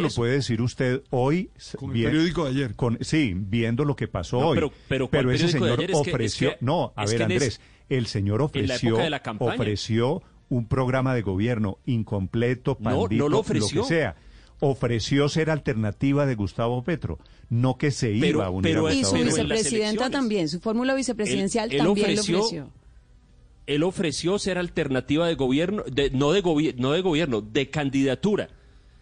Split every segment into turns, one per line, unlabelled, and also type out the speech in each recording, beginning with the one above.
lo puede decir usted hoy.
Con el periódico de ayer.
Con, sí, viendo lo que pasó
No,
hoy.
pero- pero ¿cuál
ese señor ofreció.
es que-
no, a ver, Andrés. el señor
en la
ofreció,
época de la campaña.
ofreció un programa de gobierno incompleto,
No, no
pandito,
lo ofreció.
que sea. Ofreció ser alternativa de Gustavo Petro, no que se
Pero-
iba a unir
pero
a
Y
Gustavo
su vicepresidenta también, su fórmula vicepresidencial
Él- él
también
ofreció-
lo ofreció.
Él ofreció ser alternativa de gobierno, de- no, de gobi- no de gobierno, de candidatura.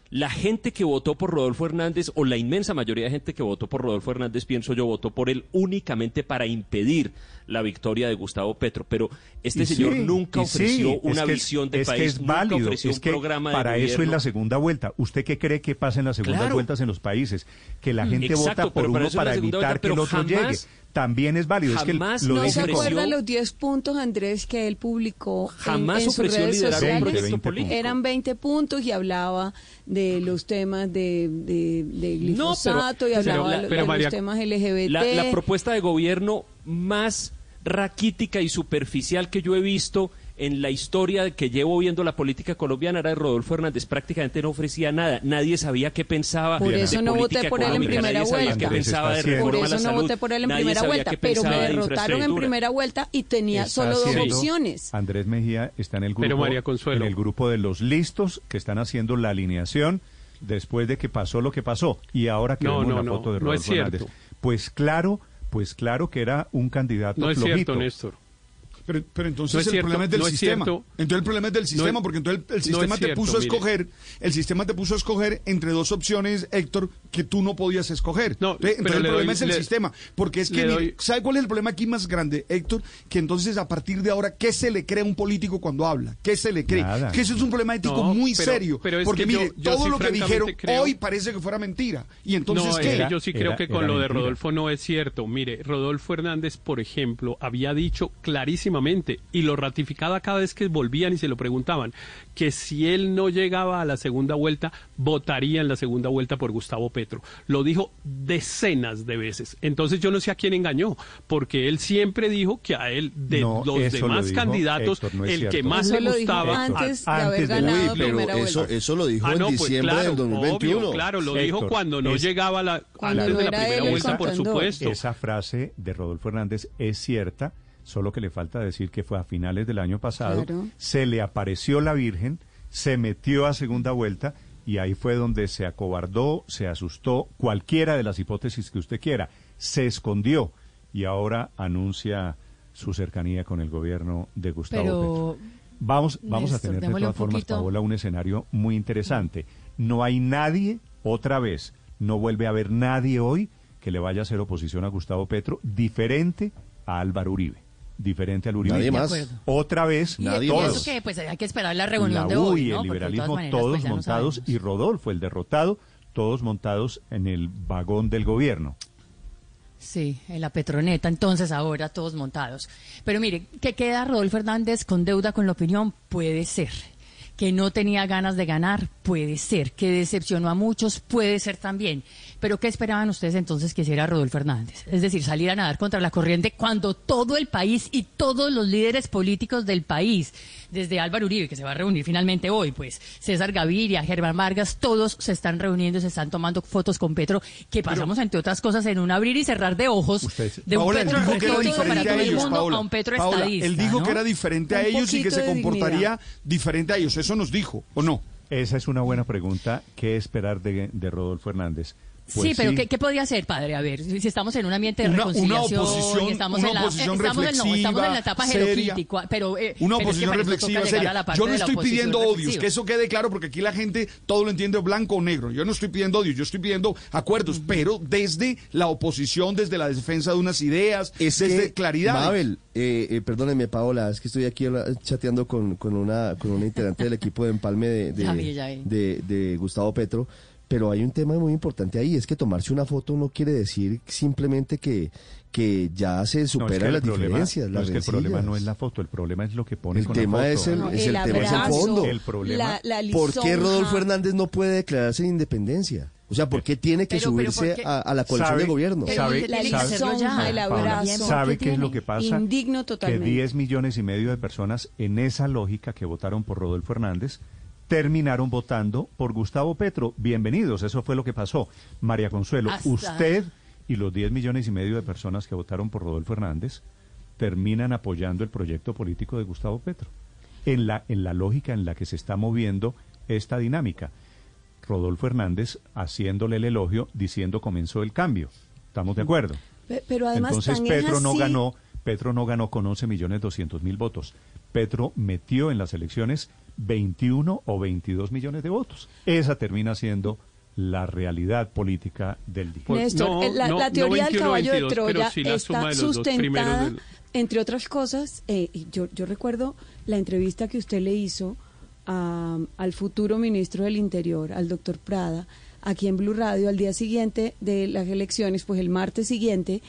La gente que votó por Rodolfo Hernández, o la inmensa mayoría de gente que votó por Rodolfo Hernández, pienso yo, votó por él únicamente para impedir la victoria de Gustavo Petro. Pero este
Y
señor
sí,
nunca
sí,
ofreció una
que-
visión de
es
país,
que es
nunca
válido,
ofreció
es
un
que
programa de
para eso es la segunda vuelta. ¿Usted qué cree que pasa en las segundas
Claro.
vueltas en los países? Que la gente
Exacto,
vota por uno para evitar
vuelta,
que el otro
jamás-
llegue. También es válido. Es que
jamás
lo
¿No se acuerdan los 10 puntos, Andrés, que él publicó en-
Jamás
en, sus
ofreció
redes sociales?
proyecto
20
político.
Eran 20 puntos y hablaba de los temas de, de, de
No, pero-
y
pero
hablaba
la-
de, los temas LGBT.
La, la propuesta de gobierno más raquítica y superficial que yo he visto en la historia que llevo viendo la política colombiana era de Rodolfo Hernández. Prácticamente no ofrecía nada. Nadie sabía qué pensaba
Por
de
eso no voté por él en primera vuelta.
pensaba de
Por eso no voté por él en
nadie
primera vuelta, pero me derrotaron en primera vuelta y tenía
está
solo dos opciones.
Andrés Mejía está en el
Pero
grupo,
María Consuelo.
en el grupo de los listos que están haciendo la alineación después de que pasó lo que pasó y ahora que
No,
vemos
no,
la foto de
no
Rodolfo Hernández. Pues claro, pues claro que era un candidato
No es
flojito.
cierto, Néstor.
Pero, pero entonces
No es
el
cierto,
problema es del
no es
sistema.
cierto.
entonces el problema es del sistema,
es-
porque entonces el, sistema
es
te
cierto,
puso a escoger, el sistema te puso a escoger entre dos opciones, Héctor, que tú no podías escoger.
No,
entonces
pero
el
le
problema
doy-
es el
le-
sistema, porque es que,
le
mire,
doy-
¿sabe cuál es el problema aquí más grande, Héctor? Que entonces a partir de ahora, ¿qué se le cree a un político cuando habla? ¿Qué se le cree?
Nada.
Que eso es un problema ético
No,
muy
pero-
serio,
pero es
porque
yo-
mire,
yo
todo
sí
lo que dijeron
creo-
hoy parece que fuera mentira. Y entonces,
no,
¿qué?
Era-
yo sí creo
era-
que con lo de. Rodolfo no es cierto. Mire, Rodolfo Hernández, por ejemplo, había dicho clarísimamente y lo ratificaba cada vez que volvían y se lo preguntaban, que si él no llegaba a la segunda vuelta, votaría en la segunda vuelta por Gustavo Petro. Lo dijo decenas de veces. Entonces yo no sé a quién engañó, porque él siempre dijo que a él, de
No,
los
lo
demás candidatos,
Héctor, no es
el que más
Eso
le gustaba...
antes de
antes
haber
de-
ganado
Uy, pero
primera
eso,
vuelta.
eso lo dijo
Ah,
en
no, pues
diciembre
claro,
del 2021.
obvio, claro, lo
Héctor,
dijo cuando no
es-
llegaba la, antes
no
de la
era
primera vuelta, por supuesto.
Esa frase de Rodolfo Hernández es cierta, solo que le falta decir que fue a finales del año pasado,
Claro.
se le apareció la Virgen, se metió a segunda vuelta y ahí fue donde se acobardó, se asustó, cualquiera de las hipótesis que usted quiera, se escondió y ahora anuncia su cercanía con el gobierno de Gustavo
Pero,
Petro. Vamos, vamos a tener de todas formas. Paola, un escenario muy interesante. No hay nadie, otra vez, no vuelve a haber nadie hoy que le vaya a hacer oposición a Gustavo Petro, diferente a Álvaro Uribe, diferente al.
Nadie más.
Acuerdo.
Otra vez,
y,
Nadie
y
todos.
eso que pues hay que esperar la reunión
la
de
U
hoy,
y
¿no?
el liberalismo,
maneras,
todos
pues, no
montados,
sabemos.
y Rodolfo, el derrotado, todos montados en el vagón del gobierno.
Sí, en la Petroneta, entonces ahora todos montados. Pero mire, que queda Rodolfo Hernández con deuda con la opinión, puede ser. Que no tenía ganas de ganar, puede ser. Que decepcionó a muchos, puede ser también. Pero ¿qué esperaban ustedes entonces que hiciera Rodolfo Hernández? Es decir, salir a nadar contra la corriente cuando todo el país y todos los líderes políticos del país, desde Álvaro Uribe, que se va a reunir finalmente hoy, pues César Gaviria, Germán Vargas, todos se están reuniendo, se están tomando fotos con Petro, que pasamos, entre otras cosas, en un abrir y cerrar de ojos
Ustedes-
de un
Paola, él
Petro
dijo que era
para
diferente a
todo el
ellos,
mundo
Paola.
a un Petro
Paola,
estadista.
él dijo
¿no?
que era diferente a
Un
ellos y que se comportaría
dignidad.
diferente a ellos. Eso nos dijo, ¿o no?
Esa es una buena pregunta. ¿Qué esperar de, de Rodolfo Hernández?
Sí,
Pues
pero ¿qué, qué podría hacer, padre? A ver, si estamos en un ambiente de
Una- una
reconciliación,
oposición-
y estamos,
una
en la,
oposición
estamos, en, no, estamos en la
reflexiva,
etapa
seria.
jerocrítica, pero, eh,
Una
pero es que
oposición reflexiva seria. Yo no estoy
oposición
pidiendo odios, que eso quede claro, porque aquí la gente todo lo entiende blanco o negro. Yo no estoy pidiendo odios, yo estoy pidiendo acuerdos, pero desde la oposición, desde la defensa de unas ideas,
Es
desde
que,
claridad.
Mabel, eh, eh, perdóneme, Paola, es que estoy aquí chateando con, con una con una integrante del equipo de empalme de, de,
Ya vi, ya vi.
de- de Gustavo Petro, pero hay un tema muy importante ahí, es que tomarse una foto no quiere decir simplemente que, que ya se
No, es que
superan
el
las
problema-
diferencias,
no,
las
es que el problema no es la foto, el problema es lo que pone
El
con
tema
la foto.
es el-
No,
es el tema, es el fondo.
El problema-
la, la
¿Por qué. Rodolfo Hernández no puede declararse en independencia? O sea, ¿por qué tiene que
Pero-
subirse a, a la coalición
Sabe-
de gobierno?
Sabe-
la
sabe-
ya.
el
Paola,
abrazo.
¿Sabe
¿Qué
es lo que pasa?
Indigno totalmente.
Que 10 millones y medio de personas en esa lógica que votaron por Rodolfo Hernández terminaron votando por Gustavo Petro. Bienvenidos, eso fue lo que pasó. María Consuelo,
Hasta-
usted y los 10 millones y medio de personas que votaron por Rodolfo Hernández terminan apoyando el proyecto político de Gustavo Petro. En la, en la lógica en la que se está moviendo esta dinámica. Rodolfo Hernández haciéndole el elogio diciendo comenzó el cambio. ¿Estamos de acuerdo?
Pe- Pero además
Entonces Petro no ganó, Petro no ganó con 11 millones 200 mil votos. Petro metió en las elecciones 21 o 22 millones de votos. Esa termina siendo la realidad política del día.
Pues,
Néstor,
no,
eh, la,
no,
la
no
teoría del
21,
caballo
22,
de Troya
sí la suma
está
de los dos primeros
sustentada,
del-
entre otras cosas, eh, y yo, yo recuerdo la entrevista que usted le hizo a- al futuro ministro del Interior, al doctor Prada, aquí en Blue Radio, al día siguiente de las elecciones, pues el martes siguiente,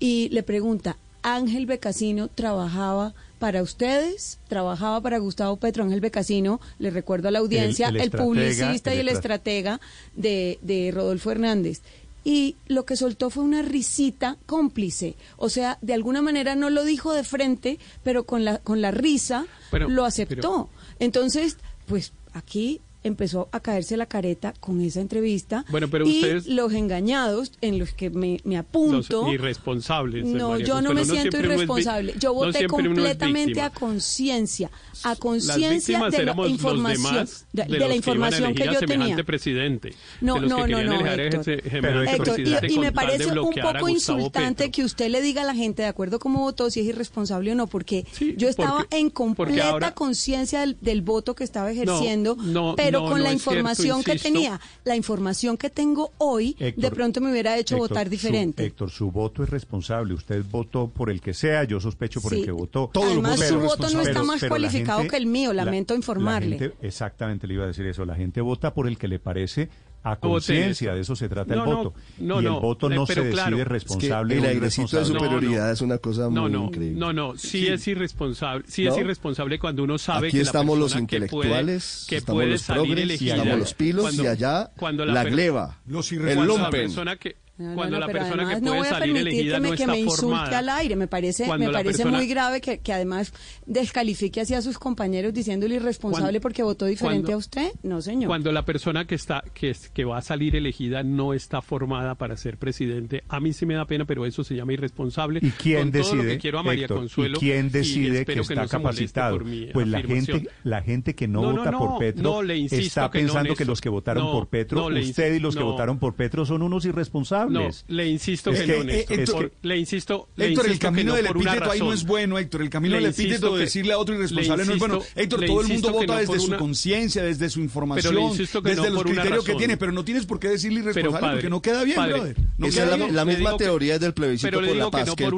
y le pregunta, Ángel Becasino trabajaba para ustedes, trabajaba para Gustavo Petro, Ángel Becasino, le recuerdo a la audiencia,
El-
el,
el estratega,
publicista y
el
el
estra-
estratega de, de Rodolfo Hernández. Y lo que soltó fue una risita cómplice. O sea, de alguna manera no lo dijo de frente, pero con la, con la risa
Pero-
lo aceptó.
pero-
Entonces, pues aquí empezó a caerse la careta con esa entrevista.
Bueno, pero
y
ustedes-
los engañados, en los que me, me apunto.
Los irresponsables.
No,
María
yo no me siento irresponsable. Yo
no
voté completamente a conciencia, a conciencia de la información,
los demás
de,
de
de
los
la información que yo tenía.
presidente.
No, no, no, no, Héctor.
ese
Pero,
semejante
Héctor, y- me parece un poco insultante
Petro.
que usted le diga a la gente, de acuerdo cómo votó, si es irresponsable o no, porque
Sí,
yo estaba
porque-
en completa conciencia del, del voto que estaba ejerciendo,
no,
pero
no,
con
no
la
es cierto,
información que tenía, la información que tengo hoy, de
Héctor,
pronto me hubiera hecho
Héctor,
votar
su-
diferente.
Héctor, su voto es responsable. Usted votó por el que sea, yo sospecho por
Sí.
el que votó.
Todos los
Además, su voto no está más
la
cualificado
gente-
que el mío,
la-
lamento
la
informarle.
gente- exactamente, le iba a decir eso. La gente vota por el que le parece a conciencia, de eso se trata
No,
el voto.
no,
y
no,
el voto
eh,
no se
claro.
decide
Es que
responsable
el airecito de superioridad es una cosa
No,
muy
no,
increíble.
no, no, sí, es irresponsable, sí es irresponsable cuando uno sabe
Aquí
que
estamos
la
los
persona que
intelectuales,
puede, que
estamos
puede
los
salir
progres,
elegida,
estamos los pilos
cuando-
y allá
cuando
la,
per-
gleba,
Los
el
irresponsables.
la
lumpen.
persona que
No, no,
cuando
no,
la persona
además
que
no
puede
voy a
salir
permitir
elegida
que me,
no
que
está
me insulte
formada.
al aire. Me parece,
Cuando
me
la
parece
persona-
muy grave que, que además descalifique así a sus compañeros diciéndole irresponsable
Cuando-
porque votó diferente
cuando-
a usted. No, señor.
Cuando la persona que está que, es- que va a salir elegida no está formada para ser presidente, a mí sí me da pena, pero eso se llama irresponsable.
¿Y quién
Con todo lo
decide,
que quiero a María
Héctor,
Consuelo,
¿y quién decide que
espero
está
no
capacitado?
por mi
Pues la gente, la gente que no,
No, no,
vota
no,
por Petro
no,
está
que no,
pensando que los que votaron
No,
por Petro,
no,
usted y los que
no.
votaron por Petro son unos
No, le insisto
Es
que,
que,
no, Néstor. Por-
que-
le insisto, le
Héctor, el
insisto
camino
no
del
por una
epíteto ahí no es bueno, Héctor. El camino
Le
del epíteto de decirle a otro
le
irresponsable no es bueno. Héctor, todo el mundo vota
no
desde su conciencia, desde su información, desde
no
los criterios que tiene, pero no tienes por qué decirle irresponsable
padre,
porque no queda bien,
padre,
brother. No
Esa
queda
es la,
bien.
la
Le
misma teoría del plebiscito por la paz, que,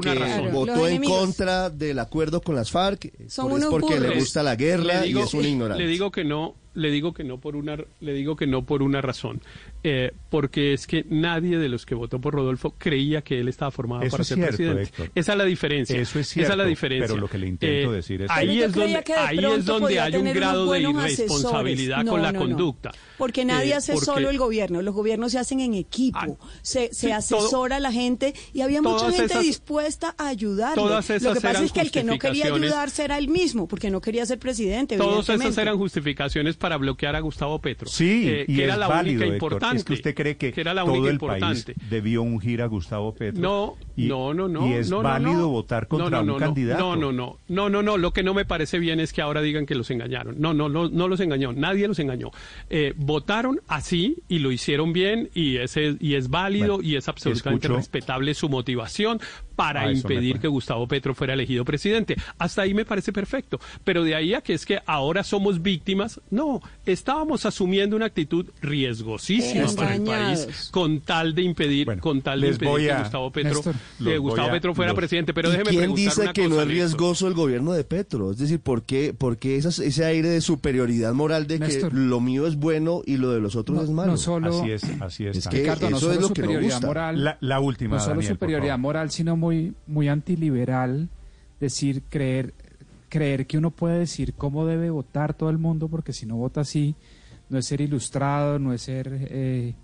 votó en contra del acuerdo con las FARC por- es porque le gusta la guerra y es un ignorante.
Le digo que no, le digo que no por una, le digo que no por una razón, Eh, porque es que nadie de los que votó por Rodolfo creía que él estaba formado
Eso
para
es
ser
cierto,
presidente.
Héctor.
Esa es la diferencia.
Eso es
Esa es la
cierto,
diferencia.
pero lo que le intento
Eh,
decir es-
ahí es donde, ahí es donde hay un grado de irresponsabilidad con la
no, no.
conducta.
Porque nadie
Eh,
hace
porque-
solo el gobierno, los gobiernos se hacen en equipo,
Ah,
se, se
sí,
asesora a la gente y había mucha gente
esas-
dispuesta a
todas
Lo que pasa es que el que no quería ayudarse era él mismo, porque no quería ser presidente.
Todas esas eran justificaciones para bloquear a Gustavo Petro.
Sí,
Eh,
y
que
es
era la
válido,
única
Héctor.
importante.
Es que usted cree que,
era la
todo
única
el
importante.
país debió ungir a Gustavo Petro.
No,
Y-
no, no, no.
Y es
no, no,
válido
no.
votar contra
no, no,
un
no.
candidato.
No, no, no. No, no, no. Lo que no me parece bien es que ahora digan que los engañaron. No, no, no, no los engañó. Nadie los engañó. Eh, votaron así y lo hicieron bien y, ese, y es válido
Bueno,
y es absolutamente
escucho-
respetable su motivación para
Ah,
impedir que Gustavo Petro fuera elegido presidente. Hasta ahí me parece perfecto. Pero de ahí a que es que ahora somos víctimas, no. Estábamos asumiendo una actitud riesgosísima para el país con tal de impedir,
Bueno,
con tal de impedir que Gustavo Petro,
Néstor,
que Gustavo
a-
Petro fuera
los-
presidente. Pero
¿Y
déjeme
quién dice
una
que
cosa,
no es
Néstor.
riesgoso el gobierno de Petro? Es decir, ¿por qué, por qué esas- ese aire de superioridad moral de que lo mío es bueno y lo de los otros es
No,
malo?
no solo,
Así es, así es.
Es que-
Ricardo, no
eso
solo
es lo que no
moral,
la, la última,
no solo
Daniel,
superioridad moral, sino muy, muy antiliberal, decir, creer, creer que uno puede decir cómo debe votar todo el mundo, porque si no vota así, no es ser ilustrado, no es ser eh,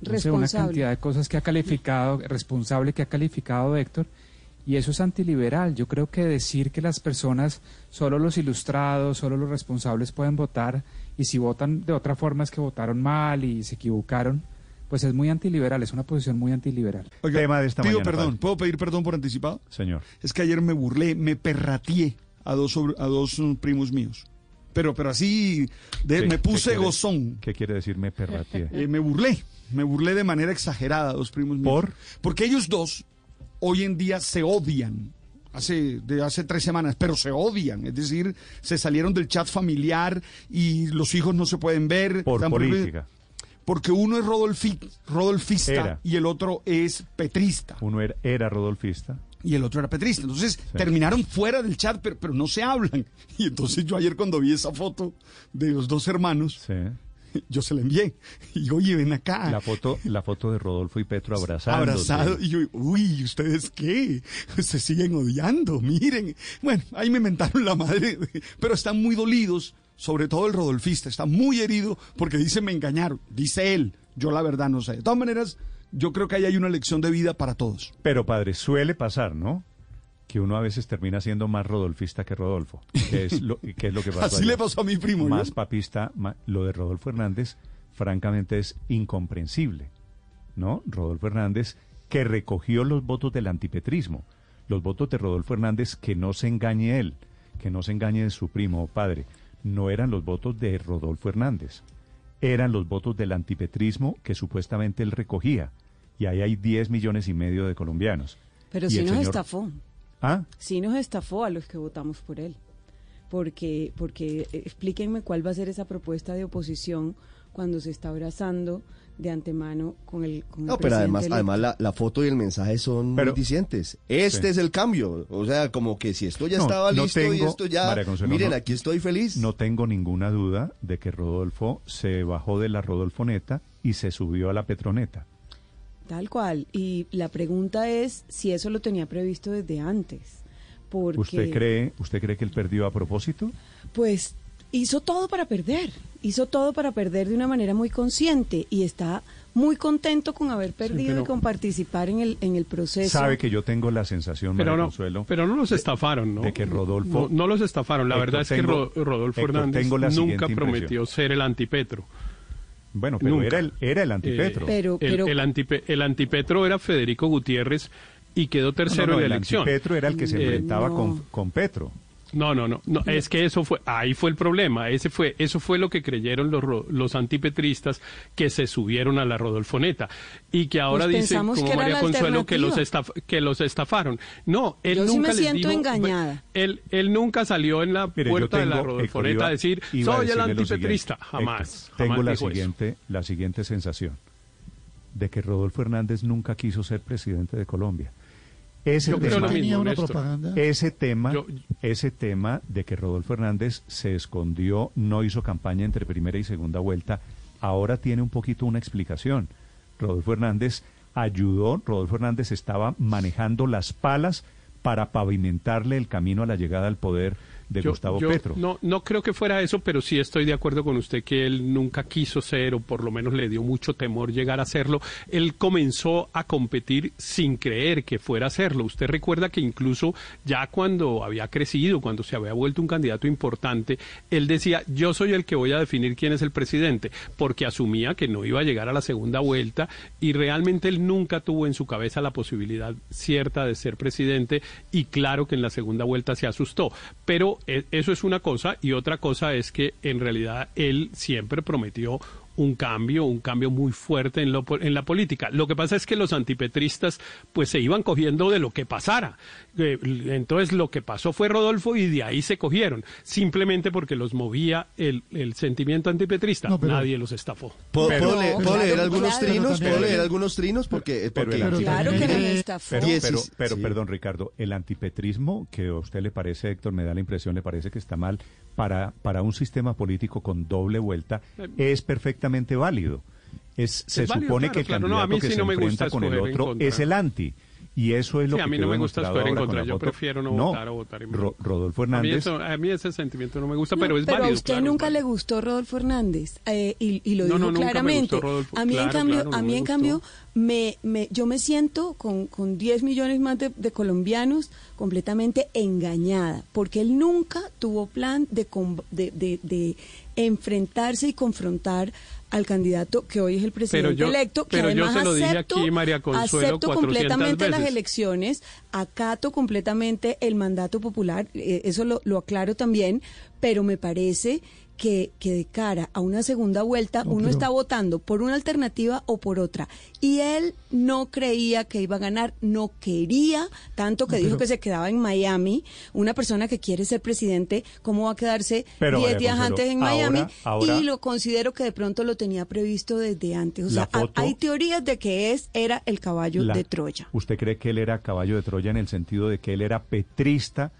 no sé, una cantidad de cosas que ha calificado, responsable que ha calificado Héctor, Y eso es antiliberal. Yo creo que decir que las personas, solo los ilustrados, solo los responsables pueden votar, y si votan de otra forma es que votaron mal y se equivocaron, pues es muy antiliberal, es una posición muy antiliberal.
Oiga,
Tema de esta
pido
mañana,
perdón,
padre.
¿puedo pedir perdón por anticipado?
Señor.
Es que ayer me burlé, me perrateé a dos, sobre- a dos mm, primos míos. Pero, pero así, de-
¿Qué-
me
qué
puse
quiere-
gozón.
¿Qué quiere decir me perrateé?
Eh, me burlé, me burlé de manera exagerada a dos primos míos.
¿Por?
Porque ellos dos hoy en día se odian. Hace, de hace tres semanas, pero se odian, es decir, se salieron del chat familiar y los hijos no se pueden ver.
Por política.
Porque uno es Rodolfi- rodolfista
Era.
y el otro es petrista.
Uno era, era rodolfista.
Y el otro era petrista. Entonces terminaron fuera del chat, pero, pero no se hablan. Y entonces yo ayer cuando vi esa foto de los dos hermanos,
Sí.
yo se la envié. Y oye, ven acá.
La foto, la foto de Rodolfo y Petro abrazándose.
Abrazado. Y yo, uy, ¿ustedes qué? Se siguen odiando, miren. Bueno, ahí me mentaron la madre, pero están muy dolidos, sobre todo el rodolfista, está muy herido porque dice me engañaron, dice él, yo la verdad no sé. De todas maneras, yo creo que ahí hay una lección de vida para todos.
Pero padre, suele pasar, ¿no? Que uno a veces termina siendo más rodolfista que Rodolfo. Que es lo, que es lo que pasó
Así le pasó a mi primo. ¿no?
Más papista, lo de Rodolfo Hernández, francamente es incomprensible, ¿no? Rodolfo Hernández que recogió los votos del antipetrismo, los votos de Rodolfo Hernández que no se engañe él, que no se engañe de su primo o padre, no eran los votos de Rodolfo Hernández, eran los votos del antipetrismo que supuestamente él recogía, y ahí hay 10 millones y medio de colombianos.
Pero
Y el
nos
señor-
estafó.
Ah,
Sí nos estafó a los que votamos por él. Porque, porque eh, explíquenme cuál va a ser esa propuesta de oposición cuando se está abrazando de antemano con el con el
No, pero además, además la, la foto y el mensaje son
Pero-
muy dicientes. Este
Sí.
es el cambio. O sea, como que si esto ya
No,
estaba
no
listo y esto ya...
María Consuelo,
miren,
no-
aquí estoy feliz.
No tengo ninguna duda de que Rodolfo se bajó de la Rodolfoneta y se subió a la Petroneta.
Tal cual. Y la pregunta es si eso lo tenía previsto desde antes. Porque,
¿Usted cree, ¿Usted cree que él perdió a propósito?
Pues hizo todo para perder. Hizo todo para perder de una manera muy consciente y está muy contento con haber perdido y con participar en el, en el proceso.
Sabe que yo tengo la sensación,
Pero
María
no,
Consuelo,
pero no los estafaron, ¿no?
de que Rodolfo-
No, no los estafaron. La
Héctor,
verdad es que
tengo-
Ro- Rodolfo
Héctor,
Hernández
tengo la
nunca prometió ser el antipetro.
bueno, pero
nunca.
era el, era el antipetro.
Eh,
Pero-
el,
pero-
el, antipe- el antipetro era Federico Gutiérrez y quedó
No,
tercero
no,
en la
el
elección.
antipetro era el que se
Eh,
enfrentaba
no.
con, con Petro.
No, no, no, no, es que eso fue, ahí fue el problema, ese fue, eso fue lo que creyeron los, los antipetristas que se subieron a la Rodolfoneta y que ahora
Pues
dicen como María Consuelo que los, estaf- que los estafaron. No, él
Yo sí
nunca
me
les
siento
dijo-
engañada.
Él, él nunca salió en la
Mire,
puerta de la Rodolfoneta
iba-
a decir,
a
soy el antipetrista. Jamás,
Héctor,
jamás
Tengo la
dijo eso.
siguiente, la siguiente sensación de que Rodolfo Hernández nunca quiso ser presidente de Colombia. Ese
Yo creo
tema,
lo mismo,
tenía una
Néstor.
propaganda.
ese tema,
Yo-
ese tema de que Rodolfo Hernández se escondió, no hizo campaña entre primera y segunda vuelta, ahora tiene un poquito una explicación. Rodolfo Hernández ayudó, Rodolfo Hernández estaba manejando las palas para pavimentarle el camino a la llegada al poder de
Yo-
Gustavo
yo
Petro.
No, no creo que fuera eso, pero sí estoy de acuerdo con usted que él nunca quiso ser, o por lo menos le dio mucho temor llegar a serlo. Él comenzó a competir sin creer que fuera a serlo. Usted recuerda que incluso ya cuando había crecido, cuando se había vuelto un candidato importante, él decía, yo soy el que voy a definir quién es el presidente, porque asumía que no iba a llegar a la segunda vuelta y realmente él nunca tuvo en su cabeza la posibilidad cierta de ser presidente y claro que en la segunda vuelta se asustó. Pero eso es una cosa y otra cosa es que en realidad él siempre prometió un cambio, un cambio muy fuerte en, lo, en la política. Lo que pasa es que los antipetristas pues se iban cogiendo de lo que pasara. Eh, entonces lo que pasó fue Rodolfo y de ahí se cogieron, simplemente porque los movía el, el sentimiento antipetrista.
No, pero-
Nadie los estafó.
¿Puedo,
Pero-
puedo leer,
No,
puedo leer
claro,
algunos
claro.
trinos?
Pero
¿Puedo leer algunos trinos? Porque...
pero
porque-
el anti-
Claro que
Pero-
nos estafó.
Pero,
Diecis-
pero, pero
sí.
perdón, Ricardo, el antipetrismo que a usted le parece, Héctor, me da la impresión, le parece que está mal para, para un sistema político con doble vuelta, es perfectamente válido. Es, se
válido,
supone
claro,
que el
claro.
Candidato que
sí
se
no
enfrenta con el otro es el anti. Y eso es lo
Sí,
que
a mí no me gusta escoger en contra. Yo prefiero no votar o votar en
Ro-. Rodolfo
A mí,
Hernández.
eso- a mí ese sentimiento no me gusta,
No,
pero es
pero
válido.
a usted
claro,
nunca le gustó Rodolfo Hernández eh, y, y lo
No,
dijo
no, nunca me
claramente.
gustó Rodolfo.
A mí en cambio,
claro, no
a mí
me
en cambio me, me, yo me siento con, con 10 millones más de, de colombianos completamente engañada, porque él nunca tuvo plan de, com- de, de, de enfrentarse y confrontar al candidato que hoy es el presidente
yo-
electo, que
pero yo
además
se lo dije
acepto,
aquí, María Consuelo,
acepto
400
completamente las elecciones, acato completamente el mandato popular, eh, eso lo, lo aclaro también, pero me parece que, que de cara a una segunda vuelta
No,
uno
pero-
está votando por una alternativa o por otra. Y él no creía que iba a ganar, no quería, tanto que
No,
dijo
pero-
que se quedaba en Miami. Una persona que quiere ser presidente, ¿cómo va a quedarse
Pero,
10
María
días antes en Miami?
ahora-
y lo considero que de pronto lo tenía previsto desde antes. O sea,
foto-
hay teorías de que es era el caballo
La-
de Troya.
¿Usted cree que él era caballo de Troya en el sentido de que él era petrista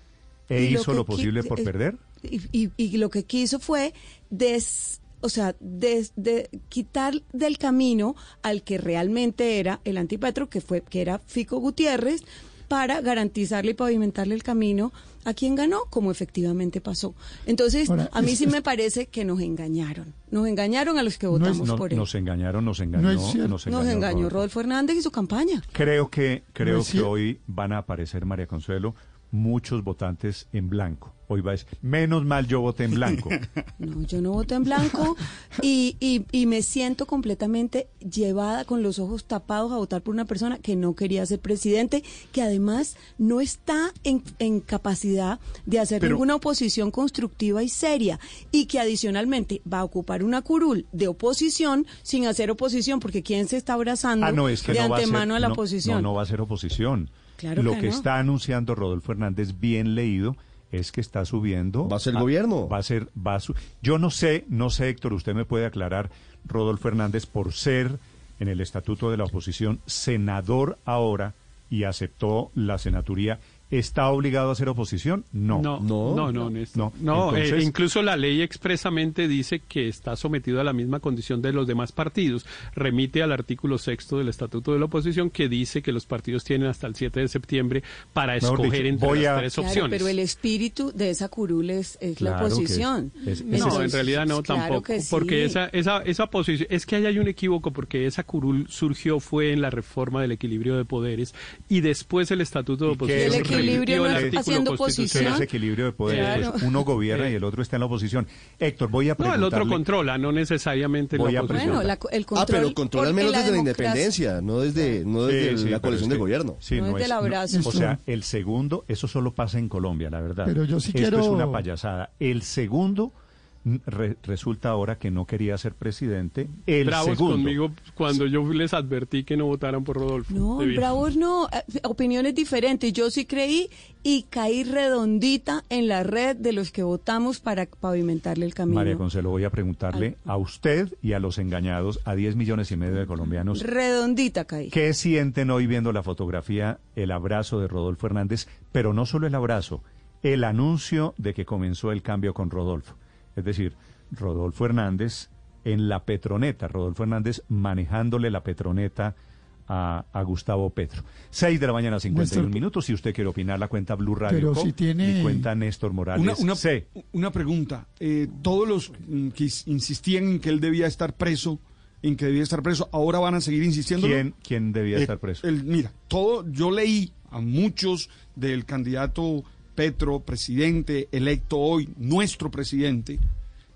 e
Y
hizo lo posible por perder?
Y, y- y lo que quiso fue des, o sea, des- de quitar del camino al que realmente era el antipetro, que fue que era Fico Gutiérrez, para garantizarle y pavimentarle el camino a quien ganó, como efectivamente pasó. Entonces,
Ahora,
a mí
es-
sí
es-
me parece que nos engañaron. Nos engañaron a los que
No es-
votamos
No,
por él.
nos engañaron, nos engañó,
No
nos engañó. Rodolfo.
Rodolfo Hernández y su campaña.
Creo que creo que hoy van a aparecer María Consuelo muchos votantes en blanco. Hoy va a decir, menos mal yo voté en blanco.
No, yo no voté en blanco y, y, y me siento completamente llevada con los ojos tapados a votar por una persona que no quería ser presidente, que además no está en, en capacidad de hacer
Pero-
ninguna oposición constructiva y seria y que adicionalmente va a ocupar una curul de oposición sin hacer oposición, porque ¿quién se está abrazando
Ah, no, es que
de
no va a ser-
antemano a la
no,
oposición?
No, no va a ser oposición.
Claro
Lo
que
que, está anunciando Rodolfo Hernández, bien leído, es que está subiendo.
Va a ser gobierno.
Va a ser, va a su- Yo no sé, no sé, Héctor, usted me puede aclarar, Rodolfo Hernández, por ser en el estatuto de la oposición senador ahora y aceptó la senaturía, ¿está obligado a hacer oposición? No.
No,
No.
no, no, Néstor.
No.
No, eh, incluso la ley expresamente dice que está sometido a la misma condición de los demás partidos. Remite al artículo sexto del Estatuto de la Oposición que dice que los partidos tienen hasta el 7 de septiembre para escoger
dicho,
entre
voy
las
a-
tres
Claro,
opciones.
pero el espíritu de esa curul es, es la
Claro
oposición.
es- es-
No, en realidad no
Claro
tampoco,
sí.
porque esa, esa, esa posición, es que ahí hay un equívoco, porque esa curul surgió fue en la reforma del equilibrio de poderes y después el Estatuto de
¿Y qué
Oposición
es? El
remitió
equilibrio
el
no es haciendo
¿Qué
constitucional.
es equilibrio de poderes?
Claro.
Pues uno gobierna y el otro está en la oposición. Héctor, voy a
No,
preguntarle...
el otro controla, no necesariamente
Voy
la
a
oposición.
Bueno, la- el control.
ah, pero controla al menos desde la independencia, no desde, no desde
sí,
la coalición
es
de
que-
gobierno.
sí,
No es del abrazo.
o sea, el segundo, eso solo pasa en Colombia, la verdad.
Pero yo sí
Esto
quiero-
es una payasada. El segundo re- resulta ahora que no quería ser presidente. El
Bravos
segundo.
conmigo cuando yo les advertí que no votaran por Rodolfo.
No, bravos no, eh, opiniones diferentes. Yo sí creí y caí redondita en la red de los que votamos para pavimentarle el camino.
María Consuelo, voy a preguntarle a usted y a los engañados, a 10 millones y medio de colombianos,
Redondita caí.
¿qué sienten hoy viendo la fotografía, el abrazo de Rodolfo Hernández, pero no solo el abrazo, el anuncio de que comenzó el cambio con Rodolfo? Es decir, Rodolfo Hernández en la Petroneta, Rodolfo Hernández manejándole la Petroneta a, a Gustavo Petro. 6 de la mañana, 51
Néstor,
minutos. Si usted quiere opinar, la cuenta Blue Radio.
Pero si tiene-
y cuenta Néstor Morales.
Una, una,
C.
una pregunta. Eh, todos los que is- insistían en que él debía estar preso, en que debía estar preso, ahora van a seguir insistiendo.
¿Quién, quién debía estar preso?
mira, todo, yo leí a muchos del candidato Petro, presidente electo hoy, nuestro presidente.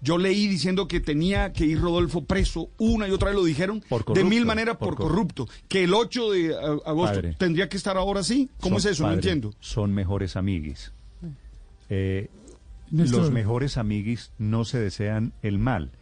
Yo leí diciendo que tenía que ir Rodolfo preso, una y otra vez lo dijeron,
Por
de mil maneras
por
por, corrupto. Que el 8 de a- agosto
Padre.
tendría que estar ahora sí. ¿Cómo
Son-
es eso?
padre,
no entiendo.
Son mejores amiguis. Eh, los mejores amiguis no se desean el mal.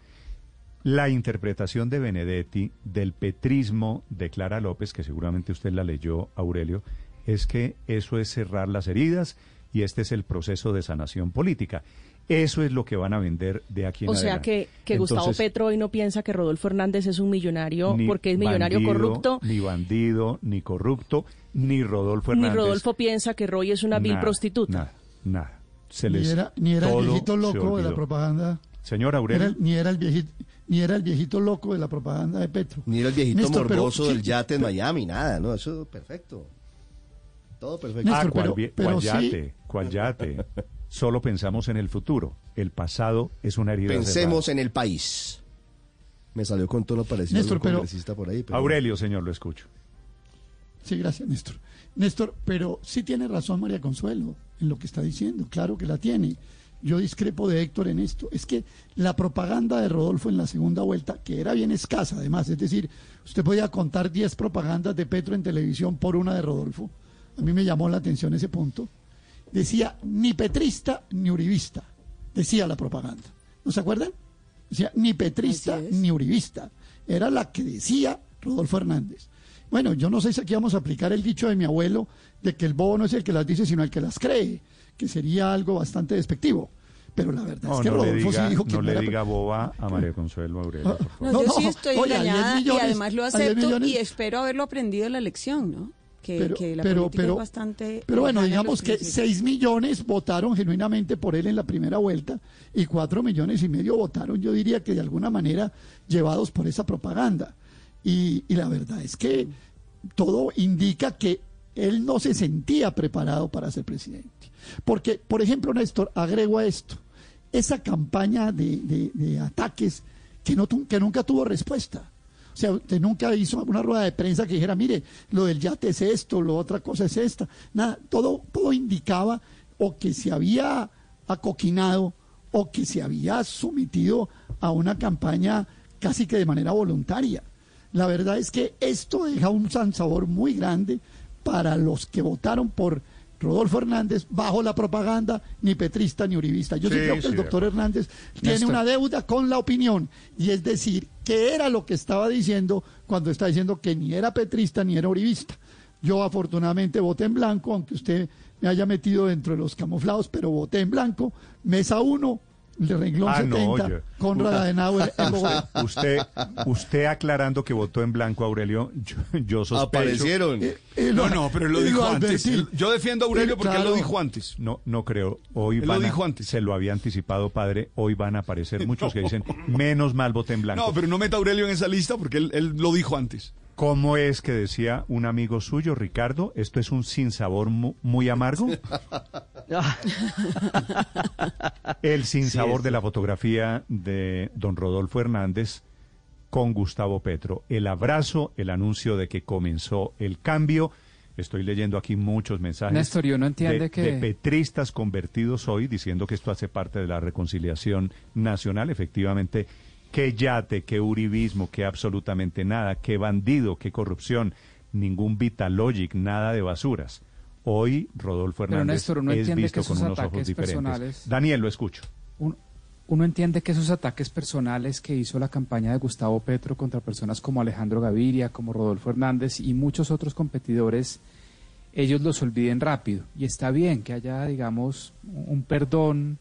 La interpretación de Benedetti del petrismo de Clara López, que seguramente usted la leyó, Aurelio, es que eso es cerrar las heridas y este es el proceso de sanación política. Eso es lo que van a vender de aquí en
O sea
adelante.
que, Gustavo Petro hoy no piensa que Rodolfo Hernández es un millonario
ni
porque es millonario
bandido,
corrupto,
Ni bandido, ni corrupto, ni Rodolfo
ni
Hernández.
Rodolfo piensa que Roy es una vil
Nada,
prostituta.
Nada, nada. Se
Ni
les-
era, ni era el viejito
se
loco de la propaganda.
Señor Aurelio,
el- ni, era el viejito, ni era el viejito loco de la propaganda de Petro.
Ni era el viejito
Néstor,
morboso
¿qué-
del yate en Miami, nada, ¿no? Eso perfecto. Todo perfecto.
Ah,
Néstor,
cuál,
pero-
vi-
pero
cuál
sí-
yate, cuál yate. Solo pensamos en el futuro. El pasado es una herida
Pensemos
cerrada.
en el país. Me salió con tono parecido
Néstor,
algún
pero-
congresista por ahí. pero-
Aurelio, señor, lo escucho.
Sí, gracias, Néstor. Néstor, pero sí tiene razón María Consuelo en lo que está diciendo, claro que la tiene. Yo discrepo de Héctor en esto. Es que la propaganda de Rodolfo en la segunda vuelta, que era bien escasa además, es decir, usted podía contar 10 propagandas de Petro en televisión por una de Rodolfo. A mí me llamó la atención ese punto. Decía ni petrista ni uribista, decía la propaganda. ¿No se acuerdan? Decía ni petrista ni uribista. Era la que decía Rodolfo Hernández. Bueno, yo no sé si aquí vamos a aplicar el dicho de mi abuelo de que el bobo no es el que las dice, sino el que las cree, que sería algo bastante despectivo. Pero la verdad
No,
es que
no
Rodolfo
diga,
sí dijo que
no
no
le
era-
diga boba a María Consuelo Aurelio, por favor.
No,
No,
yo sí estoy
oye, a 10
engañada
millones,
y además lo
a 10
acepto y espero haberlo aprendido en la lección, ¿no? Que,
pero,
que la
pero,
política
pero,
es bastante...
pero bueno, digamos que
principios.
6 millones votaron genuinamente por él en la primera vuelta y 4 millones y medio votaron, yo diría que de alguna manera llevados por esa propaganda. Y, y la verdad es que todo indica que él no se sentía preparado para ser presidente. Porque, por ejemplo, Néstor, agrego a esto, esa campaña de, de- de ataques que, no, que nunca tuvo respuesta. O sea, usted nunca hizo una rueda de prensa que dijera, mire, lo del yate es esto, lo otra cosa es esta. Nada, todo, todo indicaba o que se había acoquinado o que se había sometido a una campaña casi que de manera voluntaria. La verdad es que esto deja un sabor muy grande para los que votaron por Rodolfo Hernández bajo la propaganda, ni petrista ni uribista. Yo sí,
Sí,
creo que
sí,
el doctor. Hernández tiene una deuda con la opinión, y es decir, que era lo que estaba diciendo cuando está diciendo que ni era petrista ni era uribista. Yo afortunadamente voté en blanco, aunque usted me haya metido dentro de los camuflados, pero voté en blanco, mesa 1, de renglón
Ah, no,
70,
oye.
Conrad Adenauer en Bogotá.
Usted, usted aclarando que votó en blanco, Aurelio, yo, yo sospecho...
Aparecieron.
Eh, eh,
No, no, pero él lo
eh,
dijo antes. Él- Yo defiendo a Aurelio porque él lo dijo antes.
No, no creo. Hoy
Él lo
a-
dijo antes.
se lo había anticipado, padre. Hoy van a aparecer muchos que dicen, menos mal voté en blanco.
No, pero no meta a Aurelio en esa lista porque él, él lo dijo antes.
¿Cómo es que decía un amigo suyo, Ricardo? ¿Esto es un sinsabor mu- muy amargo? El sinsabor de la fotografía de don Rodolfo Hernández con Gustavo Petro. El abrazo, el anuncio de que comenzó el cambio. Estoy leyendo aquí muchos mensajes
Néstor, entiende
de,
que-
de petristas convertidos hoy diciendo que esto hace parte de la reconciliación nacional. Efectivamente, qué yate, qué uribismo, qué absolutamente nada, qué bandido, qué corrupción, ningún Vitalogic, nada de basuras. Hoy Rodolfo
Pero,
Hernández
Néstor, uno
es
entiende
visto
que
con unos ojos diferentes.
personales-
Daniel, lo escucho.
Un- uno entiende que esos ataques personales que hizo la campaña de Gustavo Petro contra personas como Alejandro Gaviria, como Rodolfo Hernández y muchos otros competidores, ellos los olviden rápido. Y está bien que haya, digamos, un perdón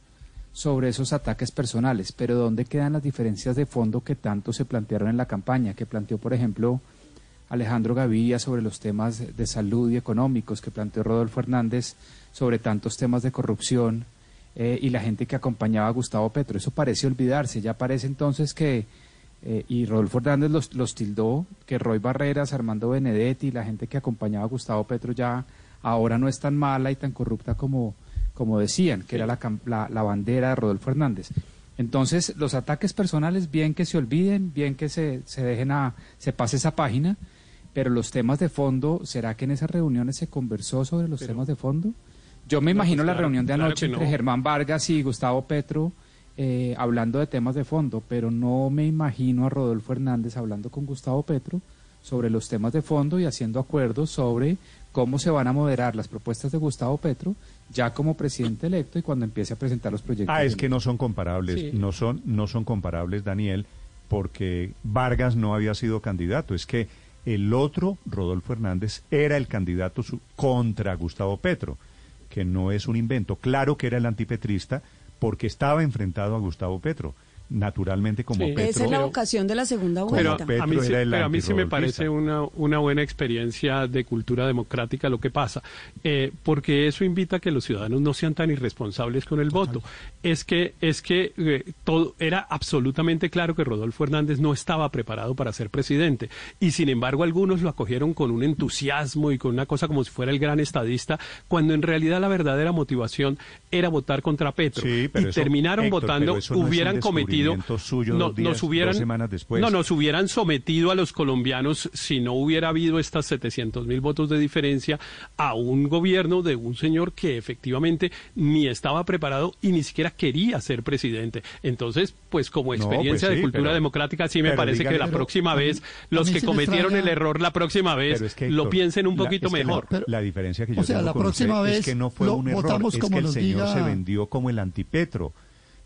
sobre esos ataques personales, pero ¿dónde quedan las diferencias de fondo que tanto se plantearon en la campaña? Que planteó, por ejemplo, Alejandro Gaviria sobre los temas de salud y económicos, que planteó Rodolfo Hernández sobre tantos temas de corrupción eh, y la gente que acompañaba a Gustavo Petro. Eso parece olvidarse. Ya parece entonces que, eh, y Rodolfo Hernández los, los tildó, que Roy Barreras, Armando Benedetti y la gente que acompañaba a Gustavo Petro ya ahora no es tan mala y tan corrupta como, como decían, que era la, la, la bandera de Rodolfo Hernández. Entonces, los ataques personales, bien que se olviden, bien que se, se dejen a, se pase esa página, pero los temas de fondo, ¿será que en esas reuniones se conversó sobre los temas de fondo? Yo me
No,
imagino
pues
la
claro,
reunión de
claro
anoche entre. Germán Vargas y Gustavo Petro eh, hablando de temas de fondo, pero no me imagino a Rodolfo Hernández hablando con Gustavo Petro sobre los temas de fondo y haciendo acuerdos sobre cómo se van a moderar las propuestas de Gustavo Petro ya como presidente electo y cuando empiece a presentar los proyectos.
Ah, es que no son comparables,
Sí.
no son, no son comparables, Daniel, porque Vargas no había sido candidato. Es que el otro, Rodolfo Hernández, era el candidato contra Gustavo Petro, que no es un invento. Claro que era el antipetrista porque estaba enfrentado a Gustavo Petro. Naturalmente como
Sí.
Petro.
Esa es la vocación de la segunda
Pero,
vuelta.
Petro
a mí, sí,
era el
pero a mí sí me parece una, una buena experiencia de cultura democrática lo que pasa, eh, porque eso invita a que los ciudadanos no sean tan irresponsables con el voto. Es que, es que eh, todo era absolutamente claro que Rodolfo Hernández no estaba preparado para ser presidente y sin embargo algunos lo acogieron con un entusiasmo y con una cosa como si fuera el gran estadista, cuando en realidad la verdadera motivación era votar contra Petro
Sí, pero
y
eso,
terminaron
Héctor,
votando,
pero no
hubieran cometido,
suyo
no,
días,
nos hubieran,
dos semanas después.
no, nos hubieran sometido a los colombianos si no hubiera habido estas 700 mil votos de diferencia a un gobierno de un señor que efectivamente ni estaba preparado y ni siquiera quería ser presidente. Entonces, pues como
No,
experiencia
pues
de cultura
pero-
democrática sí me parece que la
pero
próxima
mí-
vez los que cometieron
extraña-
el error la próxima vez
es que,
lo piensen un
la-
poquito
es que
mejor.
Pero-
la diferencia que yo
o sea,
tengo
la
con usted
próxima
es
vez
que no fue
lo
un error, es que el señor
diga-
se vendió como el antipetro.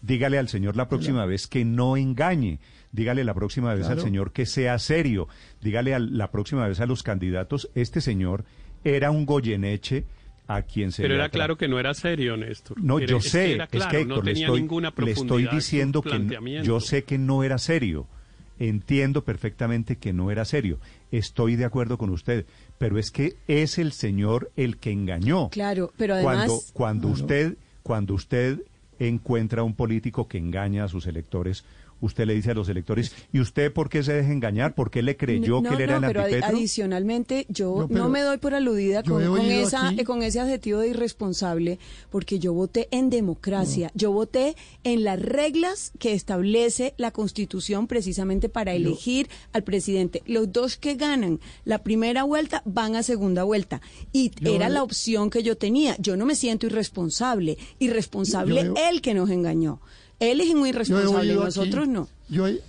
Dígale al señor la próxima vez que no engañe. Dígale la próxima vez al señor que sea serio. Dígale al- la próxima vez a los candidatos, este señor era un Goyeneche a quien se
Pero
le
era claro que no era serio, Néstor.
No,
Era-
yo
es que
sé, es que Héctor,
no
le
tenía
estoy, le diciendo que n-
planteamiento.
yo sé que no era serio. Entiendo perfectamente que no era serio. Estoy de acuerdo con usted, pero es que es el señor el que engañó.
Claro, pero además...
Cuando, cuando usted, cuando usted encuentra un político que engaña a sus electores, usted le dice a los electores, ¿y usted por qué se deja engañar? ¿Por qué le creyó
no,
que él era
no,
el
pero adicionalmente yo
No, pero
no me doy por aludida con, esa,
aquí-
eh, con ese adjetivo de irresponsable porque yo voté en democracia, yo voté en las reglas que establece la Constitución precisamente para elegir al presidente. Los dos que ganan la primera vuelta van a segunda vuelta y
Yo
era la opción que yo tenía. Yo no me siento irresponsable, irresponsable
Yo-
el que nos engañó. Él es muy
oído
nosotros
aquí-
no.
Yo he,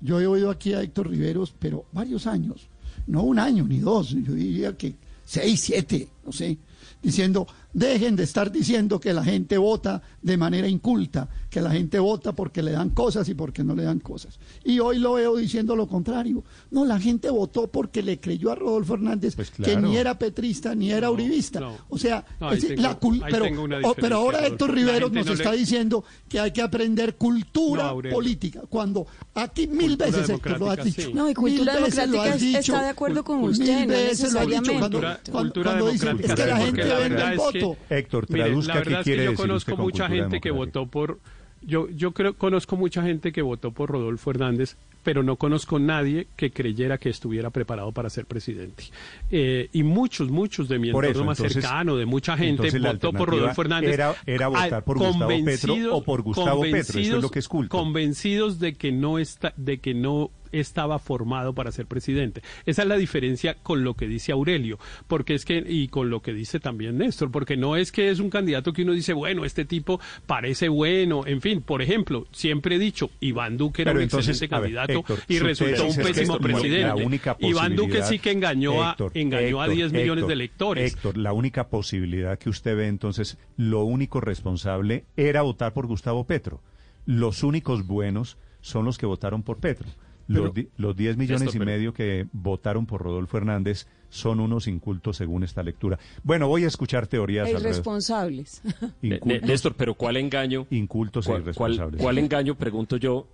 yo he oído aquí a Héctor Riveros, pero varios años, no un año ni dos, yo diría que seis, siete, no sé, diciendo, dejen de estar diciendo que la gente vota de manera inculta, que la gente vota porque le dan cosas y porque no le dan cosas. Y hoy lo veo diciendo lo contrario. No, la gente votó porque le creyó a Rodolfo Hernández
Pues
que ni era petrista ni era
No,
uribista.
no.
O sea,
No,
es-
tengo-
la pero, oh, pero ahora Héctor Riveros nos
no
está
le-
diciendo que hay que aprender cultura política. Cuando aquí mil
Cultura
veces Héctor lo has dicho.
sí.
No, y cultura
mil veces lo
democrática
has
es-
dicho,
está de acuerdo con
mil
usted, no
veces lo has dicho cuando,
Cultura-
cuando-
cultura
cuando dicen es
democrática,
que la gente vende el
que-
voto.
Héctor,
Mire,
traduzca
la
qué
verdad es que yo conozco
usted
mucha gente que votó por yo yo creo conozco mucha gente que votó por Rodolfo Hernández pero no conozco nadie que creyera que estuviera preparado para ser presidente Eh, y muchos muchos de mi
Por
entorno
eso,
más
entonces-
cercano de mucha gente
la
votó por Rodolfo Hernández
era- era votar
ah,
por Gustavo Petro
convencidos-
o por Gustavo Petro, eso es lo que es culto.
convencidos de que no está de que no estaba formado para ser presidente. Esa es la diferencia con lo que dice Aurelio, porque es que y con lo que dice también Néstor, porque no es que es un candidato que uno dice, bueno, este tipo parece bueno, en fin, por ejemplo, siempre he dicho, Iván Duque era
Pero
un
entonces,
excelente
ver,
candidato
Héctor,
y
su
resultó un pésimo presidente.
única
Iván Duque sí que engañó a
Héctor,
engañó a
Héctor,
10 millones de electores.
Héctor, la única posibilidad que usted ve entonces, lo único responsable era votar por Gustavo Petro. Los únicos buenos son los que votaron por Petro. Los,
Pero-
di- los 10 millones y medio que votaron por Rodolfo Hernández son unos incultos según esta lectura. Bueno, voy a escuchar teorías
E irresponsables.
Néstor, pero ¿cuál engaño?
incultos e
¿Cuál, cuál,
irresponsables.
cuál engaño, pregunto yo,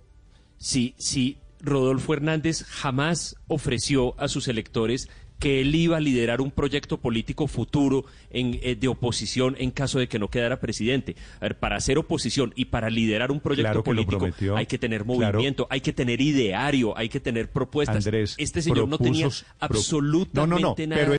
si, si Rodolfo Hernández jamás ofreció a sus electores que él iba a liderar un proyecto político futuro en, eh, de oposición en caso de que no quedara presidente. A ver, para hacer oposición y para liderar un proyecto
Claro
político hay que tener
Claro.
movimiento, hay que tener ideario, hay que tener propuestas.
Andrés,
este señor no tenía absolutamente
No, no, no,
nada.
pero